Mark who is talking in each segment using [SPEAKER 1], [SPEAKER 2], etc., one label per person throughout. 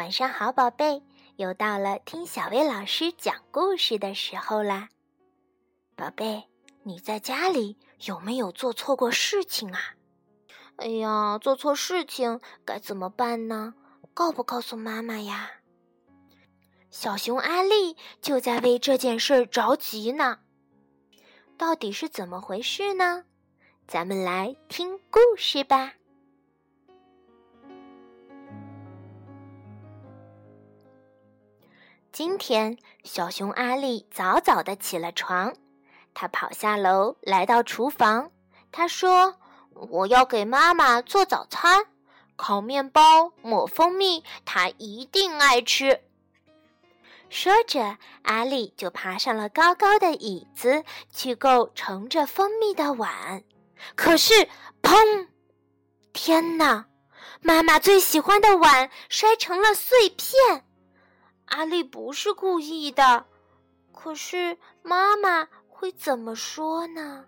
[SPEAKER 1] 晚上好，宝贝，又到了听小薇老师讲故事的时候啦。宝贝，你在家里有没有做错过事情啊？哎呀，做错事情该怎么办呢？告不告诉妈妈呀？小熊阿丽就在为这件事着急呢。到底是怎么回事呢？咱们来听故事吧。今天，小熊阿丽早早的起了床，他跑下楼来到厨房。他说：“我要给妈妈做早餐，烤面包抹蜂蜜，她一定爱吃。”说着，阿丽就爬上了高高的椅子，去够盛着蜂蜜的碗。可是，砰！天哪！妈妈最喜欢的碗摔成了碎片。阿丽不是故意的，可是妈妈会怎么说呢？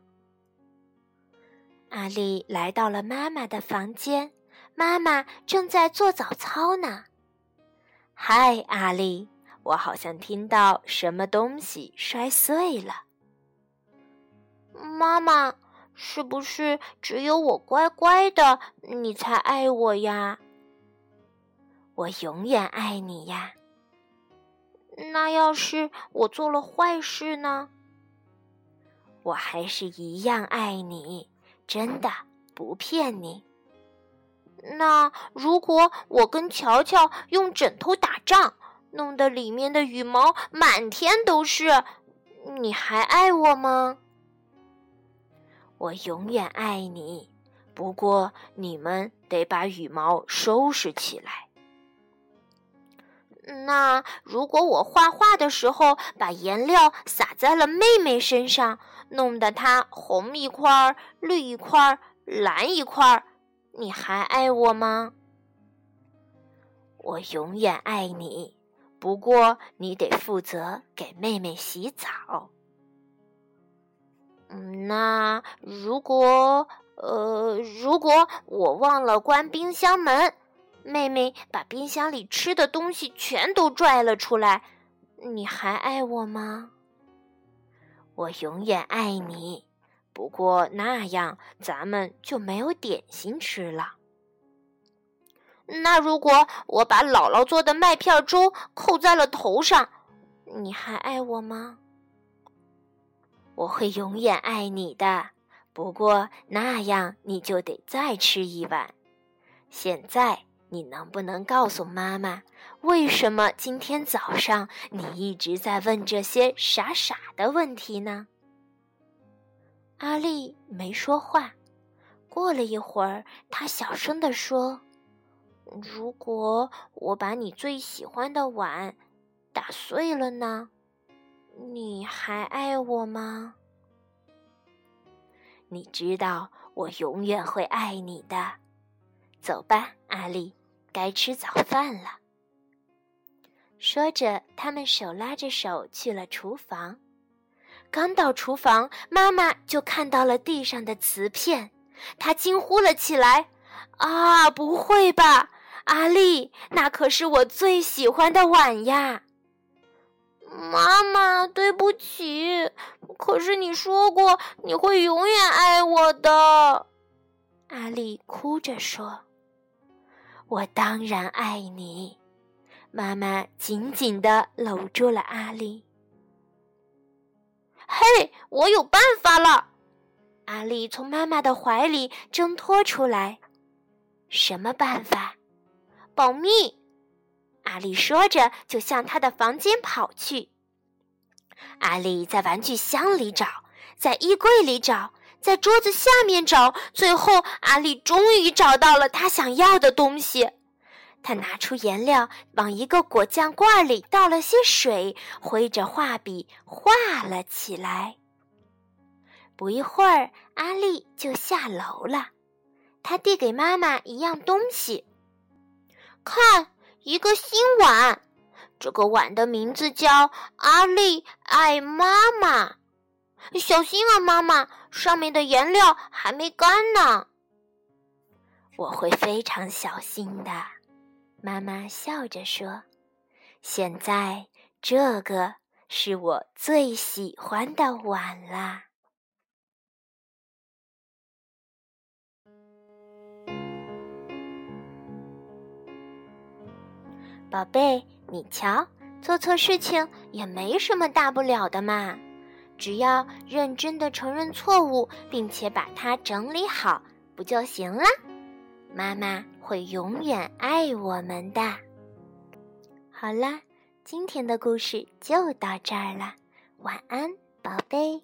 [SPEAKER 1] 阿丽来到了妈妈的房间，妈妈正在做早操呢。嗨，阿丽，我好像听到什么东西摔碎了。妈妈，是不是只有我乖乖的，你才爱我呀？我永远爱你呀。那要是我做了坏事呢？我还是一样爱你，真的不骗你。那如果我跟乔乔用枕头打仗，弄得里面的羽毛满天都是，你还爱我吗？我永远爱你，不过你们得把羽毛收拾起来。那如果我画画的时候把颜料洒在了妹妹身上，弄得她红一块、绿一块、蓝一块，你还爱我吗？我永远爱你，不过你得负责给妹妹洗澡。那如果呃，如果我忘了关冰箱门。妹妹把冰箱里吃的东西全都拽了出来，你还爱我吗？我永远爱你，不过那样咱们就没有点心吃了。那如果我把姥姥做的麦片粥扣在了头上，你还爱我吗？我会永远爱你的，不过那样你就得再吃一碗。现在。你能不能告诉妈妈，为什么今天早上你一直在问这些傻傻的问题呢？阿丽没说话。过了一会儿，她小声地说：“如果我把你最喜欢的碗打碎了呢？你还爱我吗？你知道我永远会爱你的。走吧，阿丽。”该吃早饭了。说着，他们手拉着手去了厨房。刚到厨房，妈妈就看到了地上的瓷片，她惊呼了起来：“啊，不会吧，阿丽，那可是我最喜欢的碗呀！”妈妈，对不起，可是你说过你会永远爱我的。阿丽哭着说。我当然爱你，妈妈紧紧地搂住了阿丽。嘿，我有办法了！阿丽从妈妈的怀里挣脱出来。什么办法？保密！阿丽说着，就向她的房间跑去。阿丽在玩具箱里找，在衣柜里找。在桌子下面找，最后阿丽终于找到了她想要的东西。她拿出颜料，往一个果酱罐里倒了些水，挥着画笔画了起来。不一会儿，阿丽就下楼了。她递给妈妈一样东西，看，一个新碗。这个碗的名字叫“阿丽爱妈妈”。小心啊，妈妈！上面的颜料还没干呢。我会非常小心的。妈妈笑着说：“现在这个是我最喜欢的碗啦。”宝贝，你瞧，做错事情也没什么大不了的嘛，只要认真的承认错误，并且把它整理好，不就行了？妈妈会永远爱我们的。好了，今天的故事就到这儿了，晚安，宝贝。